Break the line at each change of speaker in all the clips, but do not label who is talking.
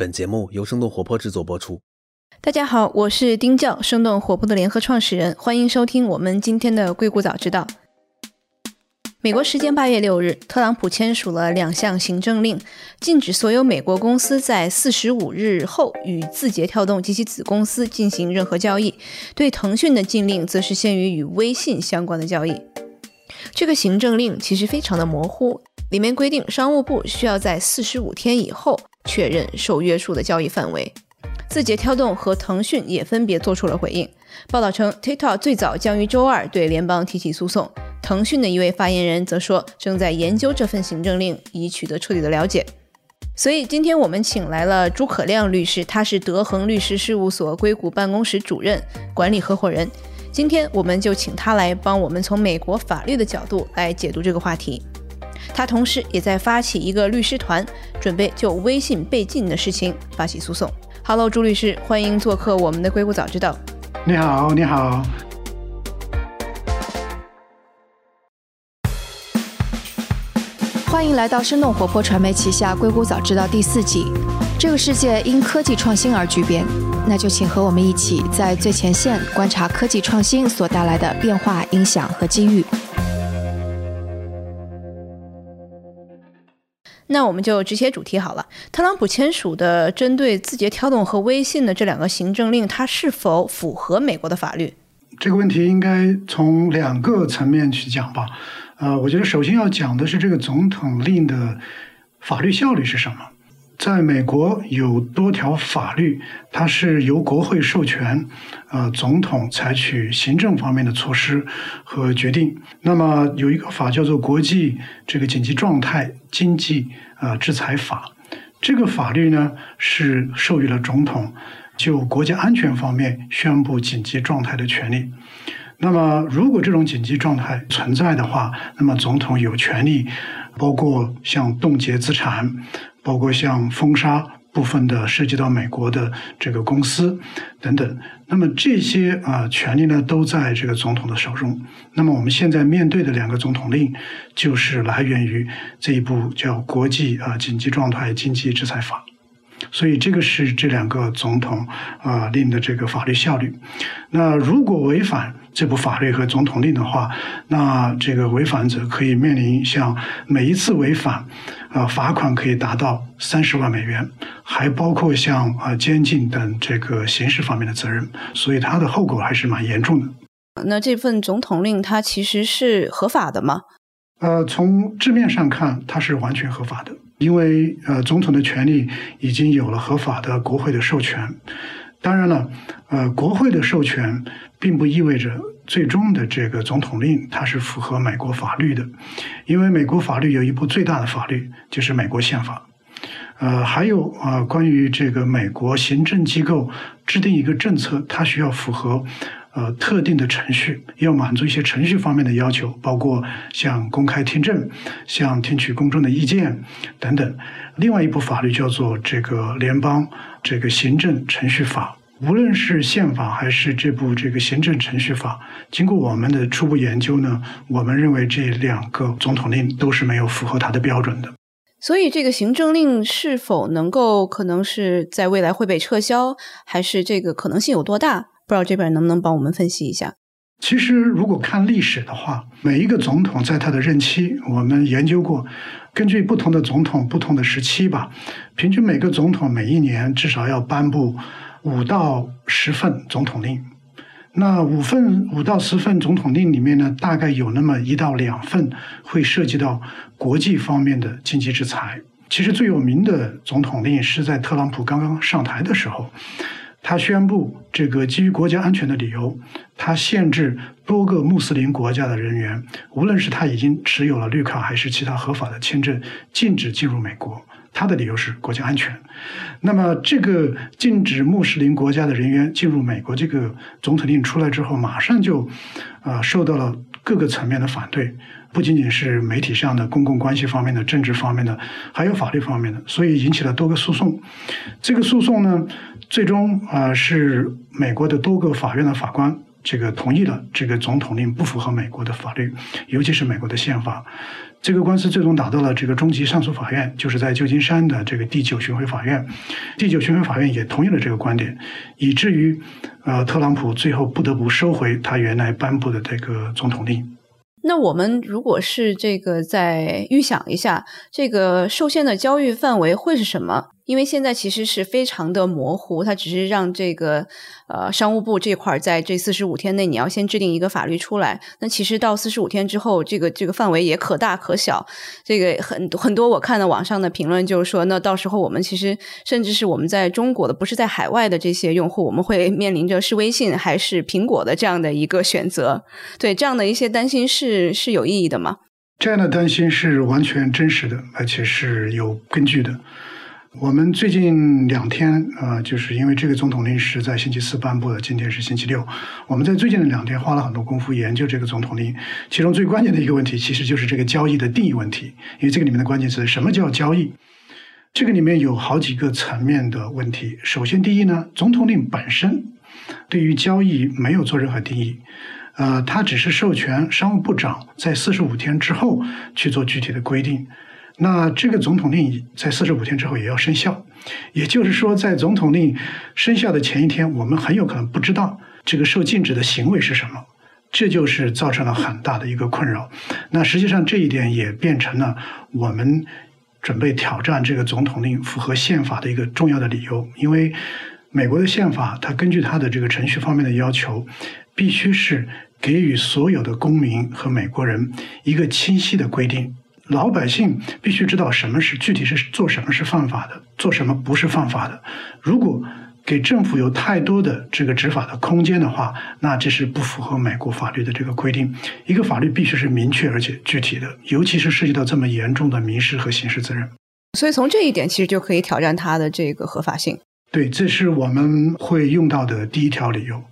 本节目由生动活泼制作播出。
大家好，我是丁教，生动活泼的联合创始人，欢迎收听我们今天的硅谷早知道。美国时间八月六日，特朗普签署了两项行政令，禁止所有美国公司在四十五日后与字节跳动及其子公司进行任何交易。对腾讯的禁令则是限于与微信相关的交易。这个行政令其实非常的模糊，里面规定商务部需要在四十五天以后确认受约束的交易范围。字节跳动和腾讯也分别做出了回应。报道称，TikTok 最早将于周二对联邦提起诉讼。腾讯的一位发言人则说，正在研究这份行政令，以取得彻底的了解。所以，今天我们请来了朱可亮律师，他是德恒律师事务所硅谷办公室主任、管理合伙人。今天我们就请他来帮我们从美国法律的角度来解读这个话题。他同时也在发起一个律师团，准备就微信被禁的事情发起诉讼。Hello，朱律师，欢迎做客我们的硅谷早知道。
你好，你好。
欢迎来到生动活泼传媒旗下《硅谷早知道》第四季。这个世界因科技创新而巨变，那就请和我们一起在最前线观察科技创新所带来的变化、影响和机遇。
那我们就直接主题好了。特朗普签署的针对字节跳动和微信的这两个行政令，它是否符合美国的法律？
这个问题应该从两个层面去讲吧。呃，我觉得首先要讲的是这个总统令的法律效力是什么。在美国有多条法律，它是由国会授权，呃，总统采取行政方面的措施和决定。那么有一个法叫做《国际这个紧急状态经济呃制裁法》，这个法律呢是授予了总统就国家安全方面宣布紧急状态的权利。那么如果这种紧急状态存在的话，那么总统有权利，包括像冻结资产。包括像封杀部分的涉及到美国的这个公司等等，那么这些啊权利呢都在这个总统的手中。那么我们现在面对的两个总统令，就是来源于这一部叫《国际啊紧急状态经济制裁法》。所以这个是这两个总统啊令的这个法律效力。那如果违反这部法律和总统令的话，那这个违反者可以面临像每一次违反。啊，罚款可以达到三十万美元，还包括像啊监禁等这个刑事方面的责任，所以它的后果还是蛮严重的。
那这份总统令它其实是合法的吗？
呃，从字面上看，它是完全合法的，因为呃总统的权利已经有了合法的国会的授权。当然了，呃，国会的授权并不意味着。最终的这个总统令，它是符合美国法律的，因为美国法律有一部最大的法律就是美国宪法。呃，还有啊，关于这个美国行政机构制定一个政策，它需要符合呃特定的程序，要满足一些程序方面的要求，包括像公开听证、像听取公众的意见等等。另外一部法律叫做这个联邦这个行政程序法。无论是宪法还是这部这个行政程序法，经过我们的初步研究呢，我们认为这两个总统令都是没有符合它的标准的。
所以，这个行政令是否能够可能是在未来会被撤销，还是这个可能性有多大？不知道这边能不能帮我们分析一下？
其实，如果看历史的话，每一个总统在他的任期，我们研究过，根据不同的总统不同的时期吧，平均每个总统每一年至少要颁布。五到十份总统令，那五份五到十份总统令里面呢，大概有那么一到两份会涉及到国际方面的经济制裁。其实最有名的总统令是在特朗普刚刚上台的时候，他宣布这个基于国家安全的理由，他限制多个穆斯林国家的人员，无论是他已经持有了绿卡还是其他合法的签证，禁止进入美国。他的理由是国家安全。那么，这个禁止穆斯林国家的人员进入美国这个总统令出来之后，马上就啊受到了各个层面的反对，不仅仅是媒体上的、公共关系方面的、政治方面的，还有法律方面的，所以引起了多个诉讼。这个诉讼呢，最终啊是美国的多个法院的法官这个同意了这个总统令不符合美国的法律，尤其是美国的宪法。这个官司最终打到了这个中级上诉法院，就是在旧金山的这个第九巡回法院。第九巡回法院也同意了这个观点，以至于呃，特朗普最后不得不收回他原来颁布的这个总统令。
那我们如果是这个再预想一下，这个受限的交易范围会是什么？因为现在其实是非常的模糊，它只是让这个呃商务部这块在这四十五天内你要先制定一个法律出来。那其实到四十五天之后，这个这个范围也可大可小。这个很很多我看到网上的评论就是说，那到时候我们其实甚至是我们在中国的，不是在海外的这些用户，我们会面临着是微信还是苹果的这样的一个选择。对这样的一些担心是是有意义的吗？
这样的担心是完全真实的，而且是有根据的。我们最近两天，呃，就是因为这个总统令是在星期四颁布的，今天是星期六。我们在最近的两天花了很多功夫研究这个总统令，其中最关键的一个问题，其实就是这个交易的定义问题。因为这个里面的关键词，什么叫交易？这个里面有好几个层面的问题。首先，第一呢，总统令本身对于交易没有做任何定义，呃，它只是授权商务部长在四十五天之后去做具体的规定。那这个总统令在四十五天之后也要生效，也就是说，在总统令生效的前一天，我们很有可能不知道这个受禁止的行为是什么，这就是造成了很大的一个困扰。那实际上这一点也变成了我们准备挑战这个总统令符合宪法的一个重要的理由，因为美国的宪法它根据它的这个程序方面的要求，必须是给予所有的公民和美国人一个清晰的规定。老百姓必须知道什么是具体是做什么是犯法的，做什么不是犯法的。如果给政府有太多的这个执法的空间的话，那这是不符合美国法律的这个规定。一个法律必须是明确而且具体的，尤其是涉及到这么严重的民事和刑事责任。
所以从这一点其实就可以挑战它的这个合法性。
对，这是我们会用到的第一条理由。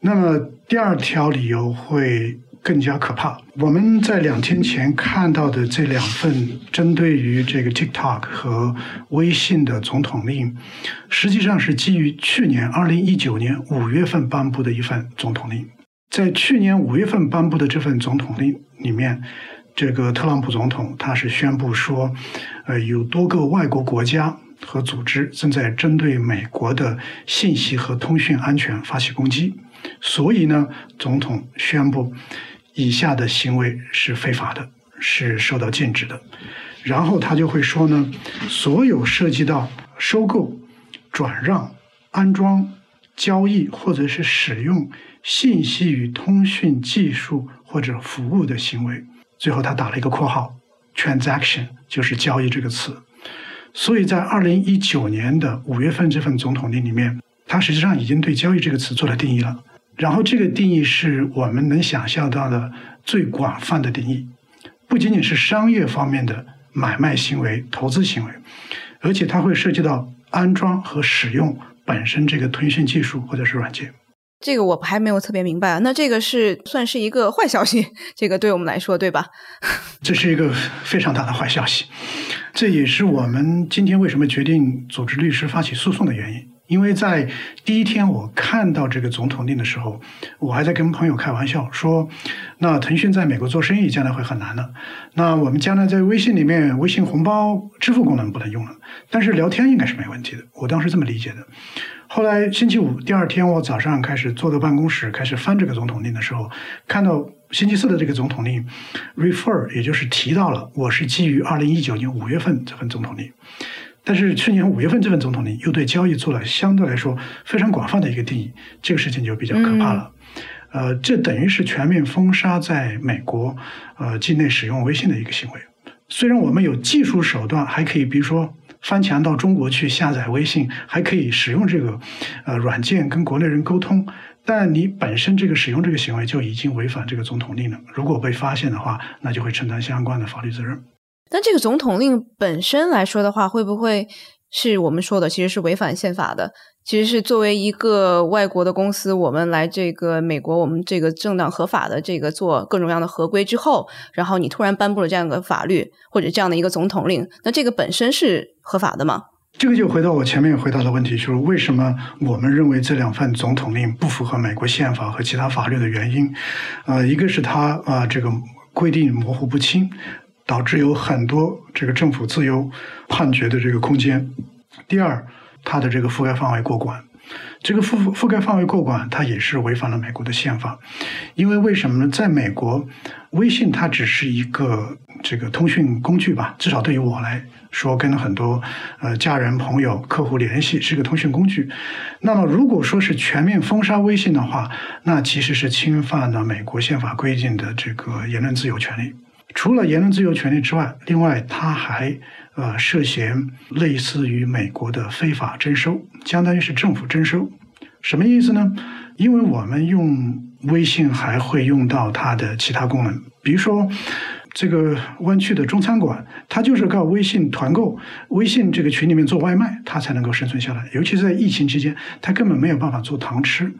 那么第二条理由会。更加可怕。我们在两天前看到的这两份针对于这个 TikTok 和微信的总统令，实际上是基于去年二零一九年五月份颁布的一份总统令。在去年五月份颁布的这份总统令里面，这个特朗普总统他是宣布说，呃，有多个外国国家和组织正在针对美国的信息和通讯安全发起攻击，所以呢，总统宣布。以下的行为是非法的，是受到禁止的。然后他就会说呢，所有涉及到收购、转让、安装、交易或者是使用信息与通讯技术或者服务的行为，最后他打了一个括号，transaction 就是交易这个词。所以在二零一九年的五月份这份总统令里面，他实际上已经对交易这个词做了定义了。然后，这个定义是我们能想象到的最广泛的定义，不仅仅是商业方面的买卖行为、投资行为，而且它会涉及到安装和使用本身这个通讯技术或者是软件。
这个我还没有特别明白，那这个是算是一个坏消息，这个对我们来说，对吧？
这是一个非常大的坏消息，这也是我们今天为什么决定组织律师发起诉讼的原因。因为在第一天我看到这个总统令的时候，我还在跟朋友开玩笑说，那腾讯在美国做生意将来会很难的。那我们将来在微信里面，微信红包支付功能不能用了，但是聊天应该是没问题的。我当时这么理解的。后来星期五第二天，我早上开始坐到办公室开始翻这个总统令的时候，看到星期四的这个总统令，refer 也就是提到了我是基于二零一九年五月份这份总统令。但是去年五月份这份总统令又对交易做了相对来说非常广泛的一个定义，这个事情就比较可怕了。呃，这等于是全面封杀在美国呃境内使用微信的一个行为。虽然我们有技术手段，还可以比如说翻墙到中国去下载微信，还可以使用这个呃软件跟国内人沟通，但你本身这个使用这个行为就已经违反这个总统令了。如果被发现的话，那就会承担相关的法律责任。
但这个总统令本身来说的话，会不会是我们说的其实是违反宪法的？其实是作为一个外国的公司，我们来这个美国，我们这个正当合法的这个做各种各样的合规之后，然后你突然颁布了这样的法律或者这样的一个总统令，那这个本身是合法的吗？
这个就回到我前面回答的问题，就是为什么我们认为这两份总统令不符合美国宪法和其他法律的原因？呃，一个是它啊这个规定模糊不清，导致有很多这个政府自由判决的这个空间；第二，它的这个覆盖范围过广。这个覆覆盖范围过广，它也是违反了美国的宪法。因为为什么呢？在美国，微信它只是一个这个通讯工具吧，至少对于我来说，跟很多呃家人、朋友、客户联系是个通讯工具。那么，如果说是全面封杀微信的话，那其实是侵犯了美国宪法规定的这个言论自由权利。除了言论自由权利之外，另外它还。呃，涉嫌类似于美国的非法征收，相当于是政府征收，什么意思呢？因为我们用微信还会用到它的其他功能，比如说这个湾区的中餐馆，它就是靠微信团购，微信这个群里面做外卖，它才能够生存下来。尤其是在疫情期间，它根本没有办法做堂吃，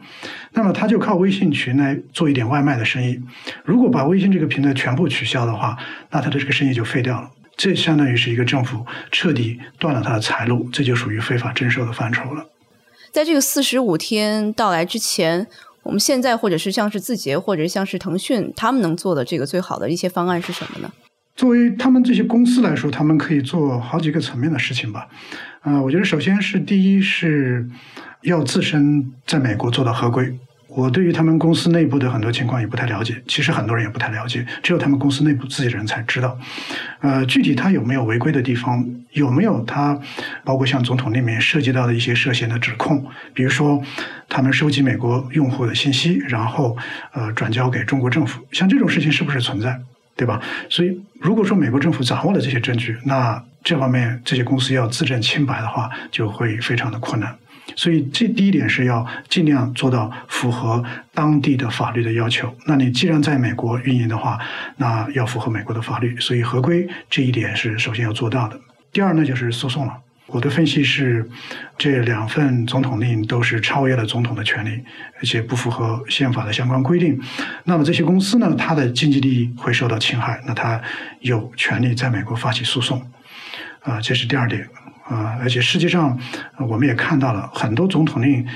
那么它就靠微信群来做一点外卖的生意。如果把微信这个平台全部取消的话，那它的这个生意就废掉了。这相当于是一个政府彻底断了他的财路，这就属于非法征收的范畴了。
在这个四十五天到来之前，我们现在或者是像是字节，或者像是腾讯，他们能做的这个最好的一些方案是什么呢？
作为他们这些公司来说，他们可以做好几个层面的事情吧。啊，我觉得首先是第一是要自身在美国做到合规。我对于他们公司内部的很多情况也不太了解，其实很多人也不太了解，只有他们公司内部自己的人才知道。呃，具体他有没有违规的地方，有没有他，包括像总统里面涉及到的一些涉嫌的指控，比如说他们收集美国用户的信息，然后呃转交给中国政府，像这种事情是不是存在，对吧？所以如果说美国政府掌握了这些证据，那这方面这些公司要自证清白的话，就会非常的困难。所以，这第一点是要尽量做到符合当地的法律的要求。那你既然在美国运营的话，那要符合美国的法律，所以合规这一点是首先要做到的。第二呢，就是诉讼了。我的分析是，这两份总统令都是超越了总统的权利，而且不符合宪法的相关规定。那么这些公司呢，它的经济利益会受到侵害，那它有权利在美国发起诉讼。啊，这是第二点。啊，而且实际上，我们也看到了很多总统令，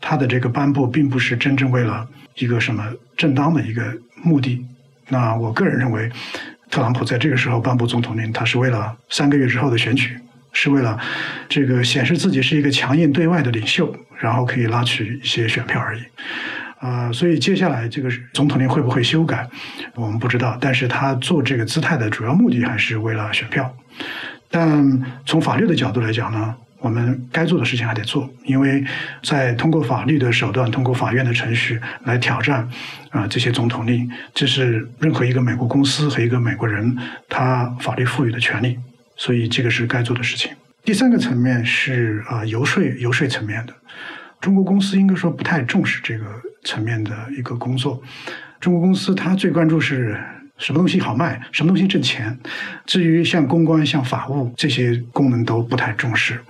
它的这个颁布并不是真正为了一个什么正当的一个目的。那我个人认为，特朗普在这个时候颁布总统令，他是为了三个月之后的选举，是为了这个显示自己是一个强硬对外的领袖，然后可以拉取一些选票而已。啊，所以接下来这个总统令会不会修改，我们不知道。但是他做这个姿态的主要目的还是为了选票。但从法律的角度来讲呢，我们该做的事情还得做，因为在通过法律的手段、通过法院的程序来挑战啊这些总统令，这是任何一个美国公司和一个美国人他法律赋予的权利，所以这个是该做的事情。第三个层面是啊游说游说层面的，中国公司应该说不太重视这个层面的一个工作，中国公司它最关注是。什么东西好卖，什么东西挣钱。至于像公关、像法务这些功能都不太重视。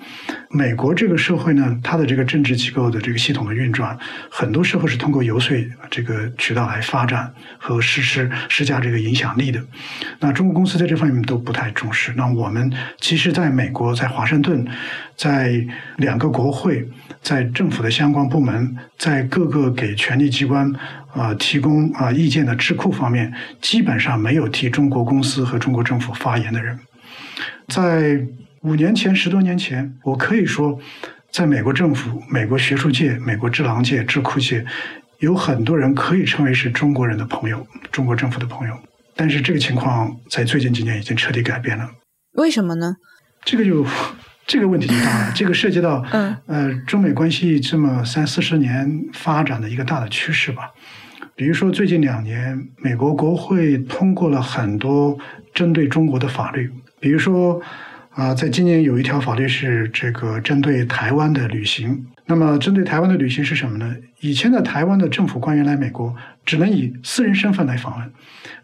美国这个社会呢，它的这个政治机构的这个系统的运转，很多时候是通过游说这个渠道来发展和实施施加这个影响力的。那中国公司在这方面都不太重视。那我们其实在美国，在华盛顿，在两个国会，在政府的相关部门，在各个给权力机关。啊，提供啊意见的智库方面，基本上没有替中国公司和中国政府发言的人。在五年前、十多年前，我可以说，在美国政府、美国学术界、美国智囊界、智库界，有很多人可以称为是中国人的朋友、中国政府的朋友。但是这个情况在最近几年已经彻底改变了。
为什么呢？
这个就这个问题就大了。这个涉及到嗯呃中美关系这么三四十年发展的一个大的趋势吧。比如说，最近两年，美国国会通过了很多针对中国的法律。比如说，啊，在今年有一条法律是这个针对台湾的旅行。那么，针对台湾的旅行是什么呢？以前的台湾的政府官员来美国，只能以私人身份来访问，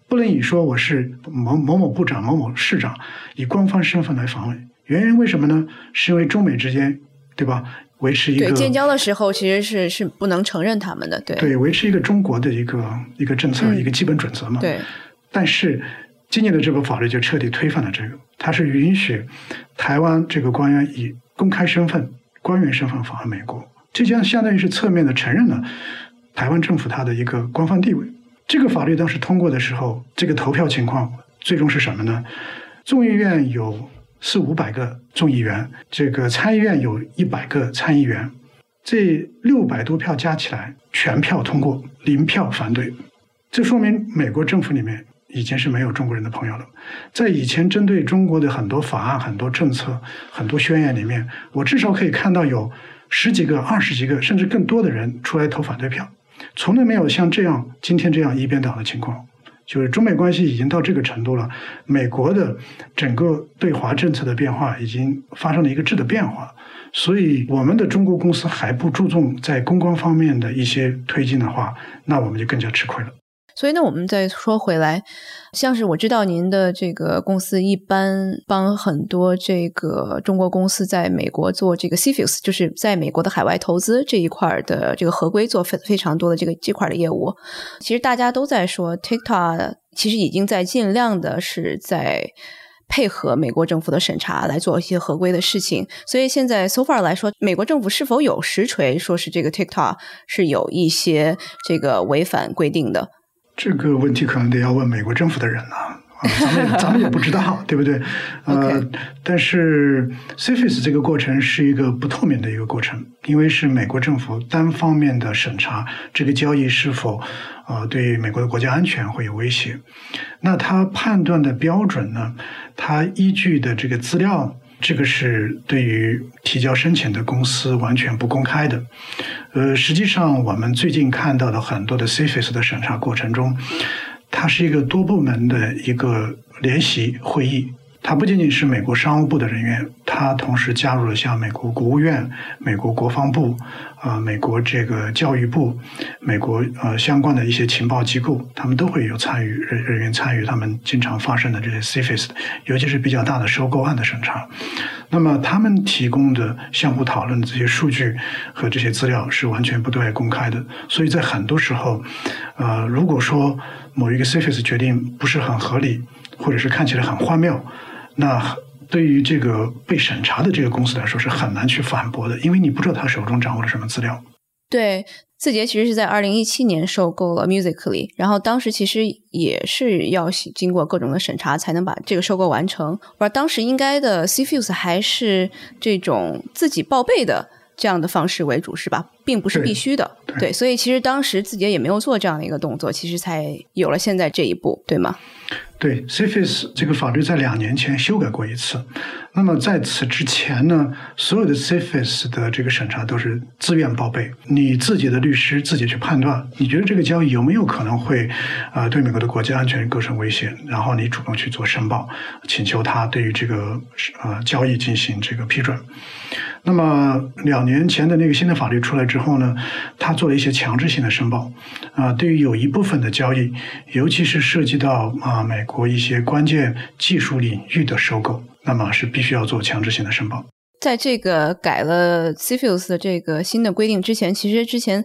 不能以说我是某某某部长、某某市长以官方身份来访问。原因为什么呢？是因为中美之间，对吧？维持一个
对建交的时候，其实是是不能承认他们的，对
对，维持一个中国的一个一个政策，一个基本准则嘛。
对。
但是今年的这部法律就彻底推翻了这个，它是允许台湾这个官员以公开身份、官员身份访问美国，这将相当于是侧面的承认了台湾政府它的一个官方地位。这个法律当时通过的时候，这个投票情况最终是什么呢？众议院有四五百个众议员，这个参议院有一百个参议员，这六百多票加起来全票通过，零票反对。这说明美国政府里面已经是没有中国人的朋友了。在以前针对中国的很多法案、很多政策、很多宣言里面，我至少可以看到有十几个、二十几个，甚至更多的人出来投反对票，从来没有像这样今天这样一边倒的情况。就是中美关系已经到这个程度了，美国的整个对华政策的变化已经发生了一个质的变化，所以我们的中国公司还不注重在公关方面的一些推进的话，那我们就更加吃亏了。
所以呢，我们再说回来，像是我知道您的这个公司一般帮很多这个中国公司在美国做这个 CFIUS，就是在美国的海外投资这一块的这个合规做非非常多的这个这块的业务。其实大家都在说，TikTok 其实已经在尽量的是在配合美国政府的审查来做一些合规的事情。所以现在 so far 来说，美国政府是否有实锤说是这个 TikTok 是有一些这个违反规定的？
这个问题可能得要问美国政府的人了，啊，咱们 咱们也不知道，对不对？呃，但是 CFIUS 这个过程是一个不透明的一个过程，因为是美国政府单方面的审查这个交易是否呃对美国的国家安全会有威胁。那他判断的标准呢？他依据的这个资料。这个是对于提交申请的公司完全不公开的。呃，实际上我们最近看到的很多的 CFIS 的审查过程中，它是一个多部门的一个联席会议。它不仅仅是美国商务部的人员，它同时加入了像美国国务院、美国国防部、啊美国这个教育部、美国呃相关的一些情报机构，他们都会有参与人人员参与他们经常发生的这些 CFIUS，尤其是比较大的收购案的审查。那么他们提供的相互讨论的这些数据和这些资料是完全不对外公开的，所以在很多时候，呃，如果说某一个 CFIUS 决定不是很合理，或者是看起来很荒谬。那对于这个被审查的这个公司来说是很难去反驳的，因为你不知道他手中掌握了什么资料。
对，字节其实是在二零一七年收购了 Musically，然后当时其实也是要经过各种的审查才能把这个收购完成。而当时应该的 C fuse 还是这种自己报备的这样的方式为主，是吧？并不是必须的。对，所以其实当时字节也没有做这样的一个动作，其实才有了现在这一步，对吗？
对，CFIUS 这个法律在两年前修改过一次。那么在此之前呢，所有的 CFIUS 的这个审查都是自愿报备，你自己的律师自己去判断，你觉得这个交易有没有可能会啊对美国的国家安全构成威胁，然后你主动去做申报，请求他对于这个呃交易进行这个批准。那么两年前的那个新的法律出来之后呢，他做了一些强制性的申报，啊，对于有一部分的交易，尤其是涉及到啊美国一些关键技术领域的收购，那么是必须要做强制性的申报。
在这个改了 CFIUS 的这个新的规定之前，其实之前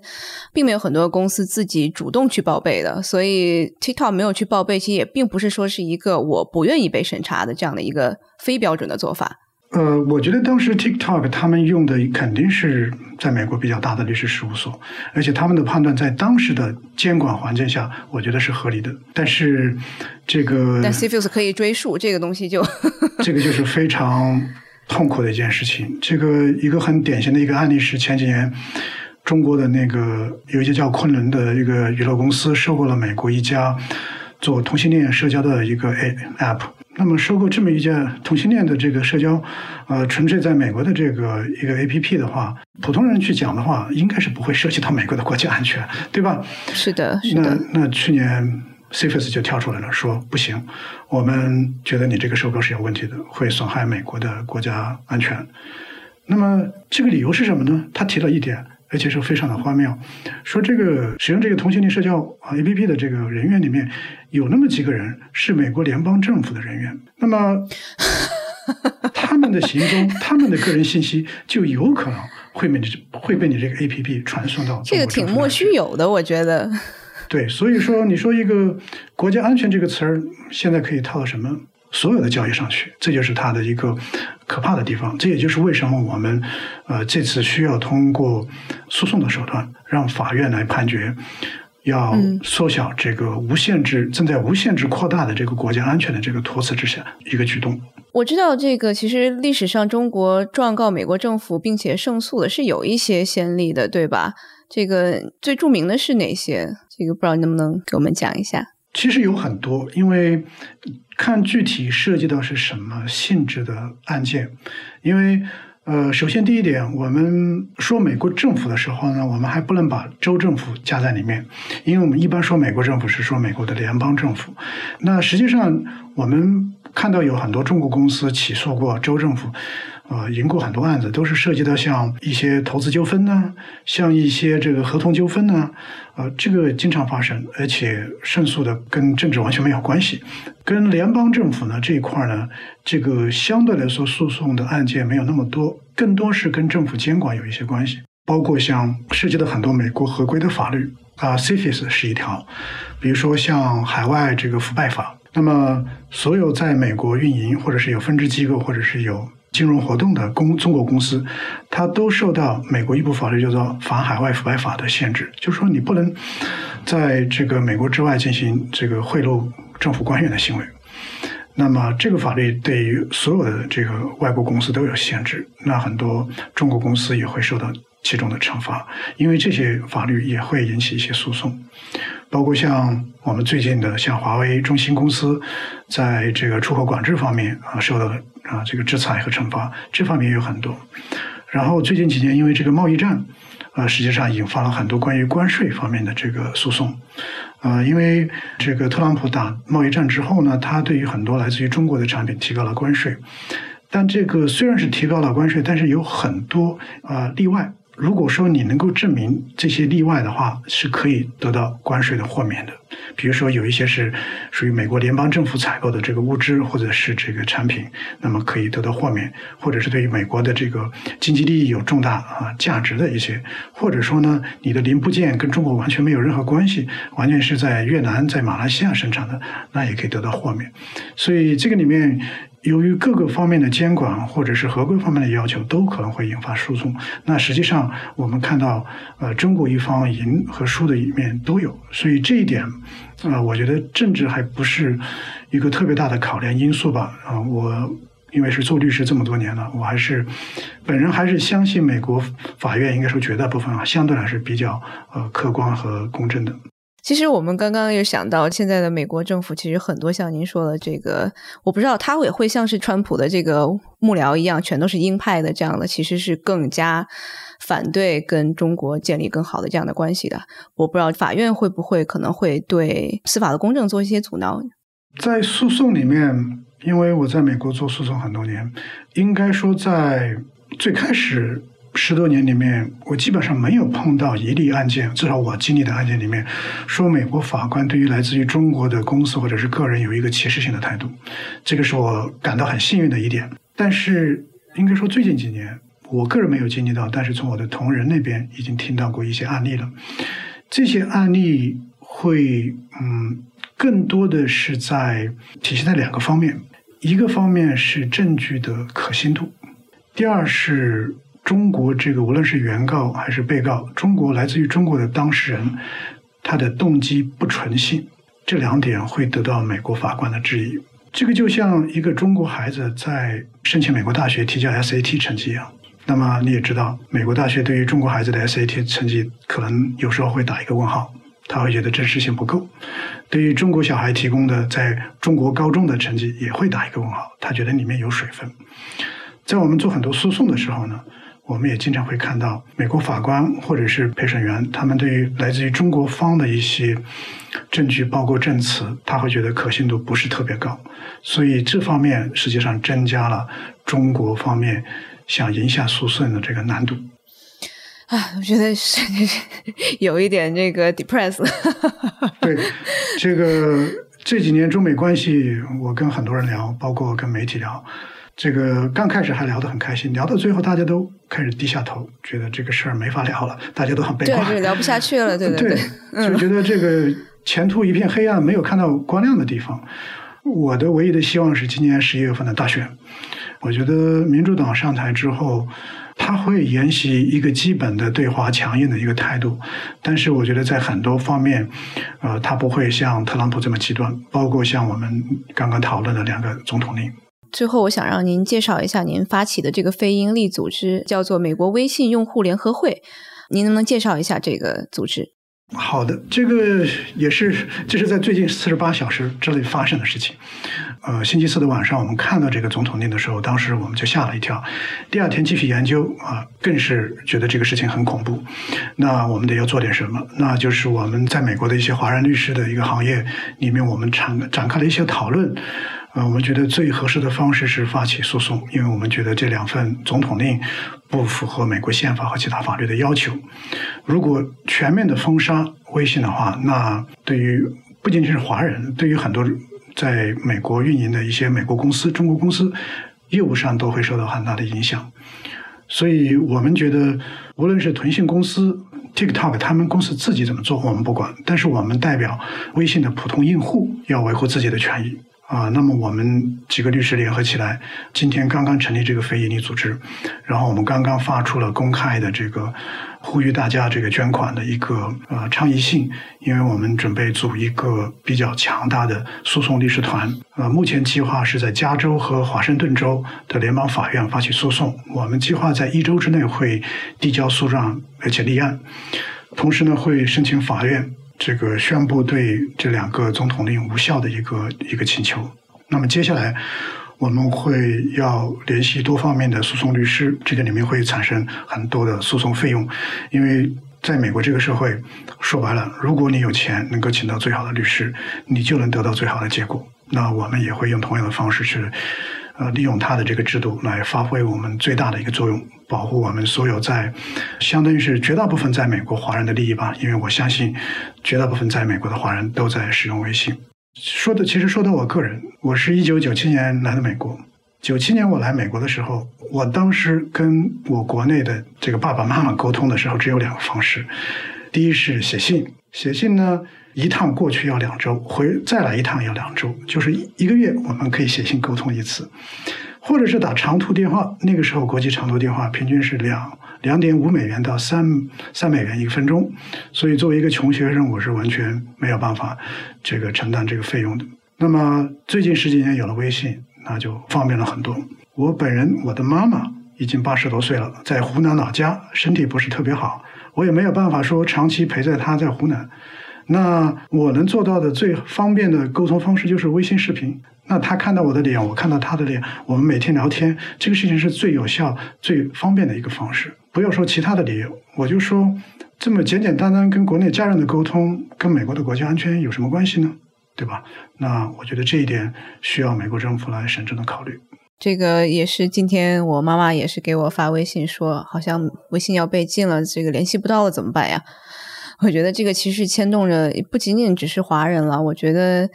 并没有很多公司自己主动去报备的，所以 TikTok 没有去报备，其实也并不是说是一个我不愿意被审查的这样的一个非标准的做法。
呃，我觉得当时 TikTok 他们用的肯定是在美国比较大的律师事务所，而且他们的判断在当时的监管环境下，我觉得是合理的。但是这个，
但 CFIUS 可以追溯这个东西就，
这个就是非常痛苦的一件事情。这个一个很典型的一个案例是前几年中国的那个有一家叫昆仑的一个娱乐公司收购了美国一家做同性恋社交的一个 App。那么收购这么一家同性恋的这个社交，呃，纯粹在美国的这个一个 A P P 的话，普通人去讲的话，应该是不会涉及到美国的国家安全，对吧？
是的，是的。
那那去年 c f s 就跳出来了，说不行，我们觉得你这个收购是有问题的，会损害美国的国家安全。那么这个理由是什么呢？他提了一点。而且是非常的荒谬，说这个使用这个同性恋社交啊 A P P 的这个人员里面有那么几个人是美国联邦政府的人员，那么 他们的行踪、他们的个人信息就有可能会被你会被你这个 A P P 传送到
这个挺莫须有的，我觉得。
对，所以说你说一个国家安全这个词儿现在可以套到什么？所有的交易上去，这就是它的一个可怕的地方。这也就是为什么我们呃这次需要通过诉讼的手段，让法院来判决，要缩小这个无限制正在无限制扩大的这个国家安全的这个托词之下一个举动。
我知道这个，其实历史上中国状告美国政府并且胜诉的是有一些先例的，对吧？这个最著名的是哪些？这个不知道能不能给我们讲一下？
其实有很多，因为看具体涉及到是什么性质的案件。因为呃，首先第一点，我们说美国政府的时候呢，我们还不能把州政府加在里面，因为我们一般说美国政府是说美国的联邦政府。那实际上我们看到有很多中国公司起诉过州政府。呃，赢过很多案子，都是涉及到像一些投资纠纷呢，像一些这个合同纠纷呢，呃，这个经常发生，而且胜诉的跟政治完全没有关系，跟联邦政府呢这一块呢，这个相对来说诉讼的案件没有那么多，更多是跟政府监管有一些关系，包括像涉及到很多美国合规的法律啊，CFIUS 是一条，比如说像海外这个腐败法，那么所有在美国运营或者是有分支机构或者是有金融活动的公中国公司，它都受到美国一部法律叫做《反海外腐败法》的限制，就是说你不能在这个美国之外进行这个贿赂政府官员的行为。那么这个法律对于所有的这个外国公司都有限制，那很多中国公司也会受到其中的惩罚，因为这些法律也会引起一些诉讼，包括像我们最近的像华为、中兴公司，在这个出口管制方面啊受到。啊，这个制裁和惩罚这方面也有很多。然后最近几年，因为这个贸易战，啊，实际上引发了很多关于关税方面的这个诉讼。啊，因为这个特朗普打贸易战之后呢，他对于很多来自于中国的产品提高了关税。但这个虽然是提高了关税，但是有很多啊例外。如果说你能够证明这些例外的话，是可以得到关税的豁免的。比如说，有一些是属于美国联邦政府采购的这个物资或者是这个产品，那么可以得到豁免；或者是对于美国的这个经济利益有重大啊价值的一些，或者说呢，你的零部件跟中国完全没有任何关系，完全是在越南、在马来西亚生产的，那也可以得到豁免。所以这个里面。由于各个方面的监管或者是合规方面的要求，都可能会引发诉讼。那实际上我们看到，呃，中国一方赢和输的一面都有。所以这一点，啊，我觉得政治还不是一个特别大的考量因素吧。啊，我因为是做律师这么多年了，我还是本人还是相信美国法院应该说绝大部分啊，相对来说比较呃客观和公正的。
其实我们刚刚有想到，现在的美国政府其实很多像您说的这个，我不知道他也会像是川普的这个幕僚一样，全都是鹰派的这样的，其实是更加反对跟中国建立更好的这样的关系的。我不知道法院会不会可能会对司法的公正做一些阻挠。
在诉讼里面，因为我在美国做诉讼很多年，应该说在最开始。十多年里面，我基本上没有碰到一例案件，至少我经历的案件里面，说美国法官对于来自于中国的公司或者是个人有一个歧视性的态度，这个是我感到很幸运的一点。但是，应该说最近几年，我个人没有经历到，但是从我的同仁那边已经听到过一些案例了。这些案例会，嗯，更多的是在体现在两个方面，一个方面是证据的可信度，第二是。中国这个无论是原告还是被告，中国来自于中国的当事人，他的动机不纯性，这两点会得到美国法官的质疑。这个就像一个中国孩子在申请美国大学提交 SAT 成绩一样。那么你也知道，美国大学对于中国孩子的 SAT 成绩，可能有时候会打一个问号，他会觉得真实性不够。对于中国小孩提供的在中国高中的成绩，也会打一个问号，他觉得里面有水分。在我们做很多诉讼的时候呢。我们也经常会看到美国法官或者是陪审员，他们对于来自于中国方的一些证据，包括证词，他会觉得可信度不是特别高，所以这方面实际上增加了中国方面想赢下诉讼的这个难度。
啊，我觉得是有一点这个 depressed。
对，这个这几年中美关系，我跟很多人聊，包括跟媒体聊。这个刚开始还聊得很开心，聊到最后大家都开始低下头，觉得这个事儿没法聊了，大家都很悲观，
对，聊不下去了，对对对，
就觉得这个前途一片黑暗，没有看到光亮的地方。我的唯一的希望是今年十一月份的大选。我觉得民主党上台之后，他会沿袭一个基本的对华强硬的一个态度，但是我觉得在很多方面，呃，他不会像特朗普这么极端，包括像我们刚刚讨论的两个总统令。
最后，我想让您介绍一下您发起的这个非营利组织，叫做美国微信用户联合会。您能不能介绍一下这个组织？
好的，这个也是这是在最近四十八小时之内发生的事情。呃，星期四的晚上，我们看到这个总统令的时候，当时我们就吓了一跳。第二天继续研究啊，更是觉得这个事情很恐怖。那我们得要做点什么？那就是我们在美国的一些华人律师的一个行业里面，我们展展开了一些讨论。呃，我们觉得最合适的方式是发起诉讼，因为我们觉得这两份总统令不符合美国宪法和其他法律的要求。如果全面的封杀微信的话，那对于不仅仅是华人，对于很多在美国运营的一些美国公司、中国公司，业务上都会受到很大的影响。所以我们觉得，无论是腾讯公司、TikTok，他们公司自己怎么做，我们不管，但是我们代表微信的普通用户，要维护自己的权益。啊，那么我们几个律师联合起来，今天刚刚成立这个非营利组织，然后我们刚刚发出了公开的这个呼吁大家这个捐款的一个呃倡议信，因为我们准备组一个比较强大的诉讼律师团，呃，目前计划是在加州和华盛顿州的联邦法院发起诉讼，我们计划在一周之内会递交诉状而且立案，同时呢会申请法院。这个宣布对这两个总统令无效的一个一个请求。那么接下来我们会要联系多方面的诉讼律师，这个里面会产生很多的诉讼费用。因为在美国这个社会，说白了，如果你有钱，能够请到最好的律师，你就能得到最好的结果。那我们也会用同样的方式去。呃，利用它的这个制度来发挥我们最大的一个作用，保护我们所有在，相当于是绝大部分在美国华人的利益吧。因为我相信，绝大部分在美国的华人都在使用微信。说的其实说到我个人，我是一九九七年来的美国。九七年我来美国的时候，我当时跟我国内的这个爸爸妈妈沟通的时候，只有两个方式。第一是写信，写信呢。一趟过去要两周，回再来一趟要两周，就是一个月我们可以写信沟通一次，或者是打长途电话。那个时候国际长途电话平均是两两点五美元到三三美元一分钟，所以作为一个穷学生，我是完全没有办法这个承担这个费用的。那么最近十几年有了微信，那就方便了很多。我本人我的妈妈已经八十多岁了，在湖南老家，身体不是特别好，我也没有办法说长期陪在她在湖南。那我能做到的最方便的沟通方式就是微信视频。那他看到我的脸，我看到他的脸，我们每天聊天，这个事情是最有效、最方便的一个方式。不要说其他的理由，我就说这么简简单单跟国内家人的沟通，跟美国的国家安全有什么关系呢？对吧？那我觉得这一点需要美国政府来审慎的考虑。
这个也是今天我妈妈也是给我发微信说，好像微信要被禁了，这个联系不到了怎么办呀？我觉得这个其实牵动着不仅仅只是华人了。我觉得，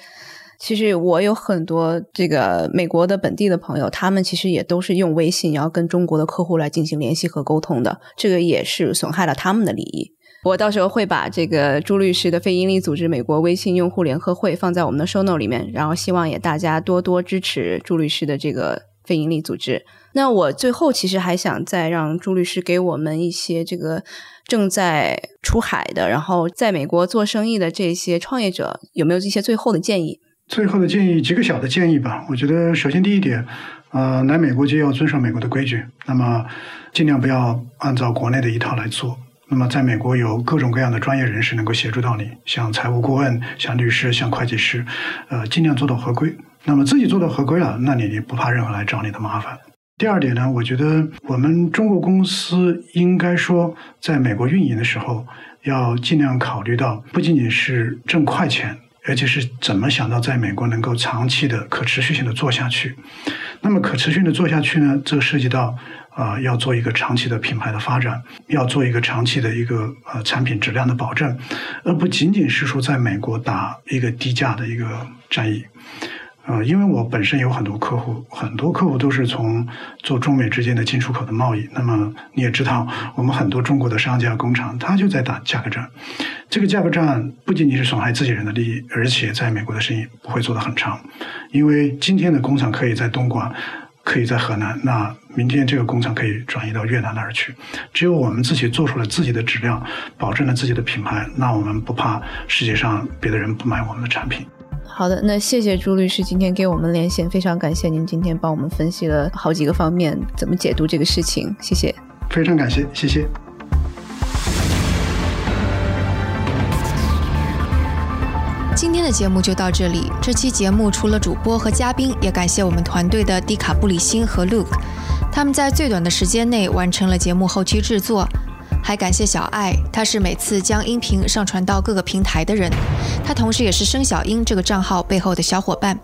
其实我有很多这个美国的本地的朋友，他们其实也都是用微信，然后跟中国的客户来进行联系和沟通的。这个也是损害了他们的利益。我到时候会把这个朱律师的非营利组织美国微信用户联合会放在我们的 show note 里面，然后希望也大家多多支持朱律师的这个非营利组织。那我最后其实还想再让朱律师给我们一些这个。正在出海的，然后在美国做生意的这些创业者，有没有一些最后的建议？
最后的建议，几个小的建议吧。我觉得，首先第一点，呃，来美国就要遵守美国的规矩，那么尽量不要按照国内的一套来做。那么，在美国有各种各样的专业人士能够协助到你，像财务顾问、像律师、像会计师，呃，尽量做到合规。那么自己做到合规了，那你不怕任何来找你的麻烦。第二点呢，我觉得我们中国公司应该说，在美国运营的时候，要尽量考虑到不仅仅是挣快钱，而且是怎么想到在美国能够长期的、可持续性的做下去。那么可持续的做下去呢，这涉及到啊，要做一个长期的品牌的发展，要做一个长期的一个呃产品质量的保证，而不仅仅是说在美国打一个低价的一个战役。呃，因为我本身有很多客户，很多客户都是从做中美之间的进出口的贸易。那么你也知道，我们很多中国的商家工厂，他就在打价格战。这个价格战不仅仅是损害自己人的利益，而且在美国的生意不会做得很长。因为今天的工厂可以在东莞，可以在河南，那明天这个工厂可以转移到越南那儿去。只有我们自己做出了自己的质量，保证了自己的品牌，那我们不怕世界上别的人不买我们的产品。
好的，那谢谢朱律师今天给我们连线，非常感谢您今天帮我们分析了好几个方面，怎么解读这个事情，谢谢。
非常感谢，谢谢。
今天的节目就到这里。这期节目除了主播和嘉宾，也感谢我们团队的迪卡布里辛和 Luke，他们在最短的时间内完成了节目后期制作。还感谢小爱，他是每次将音频上传到各个平台的人，他同时也是生小英这个账号背后的小伙伴。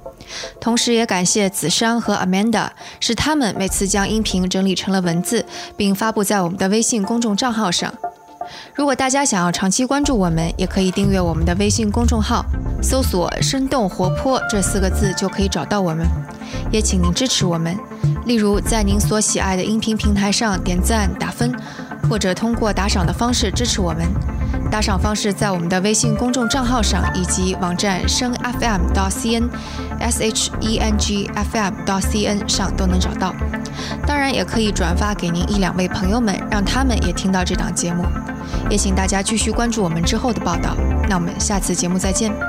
同时也感谢子珊和 Amanda，是他们每次将音频整理成了文字，并发布在我们的微信公众账号上。如果大家想要长期关注我们，也可以订阅我们的微信公众号，搜索“生动活泼”这四个字就可以找到我们。也请您支持我们，例如在您所喜爱的音频平台上点赞打分。或者通过打赏的方式支持我们，打赏方式在我们的微信公众账号上以及网站声 FM 到 CN，S H E N G F M 到 C N 上都能找到。当然，也可以转发给您一两位朋友们，让他们也听到这档节目。也请大家继续关注我们之后的报道。那我们下次节目再见。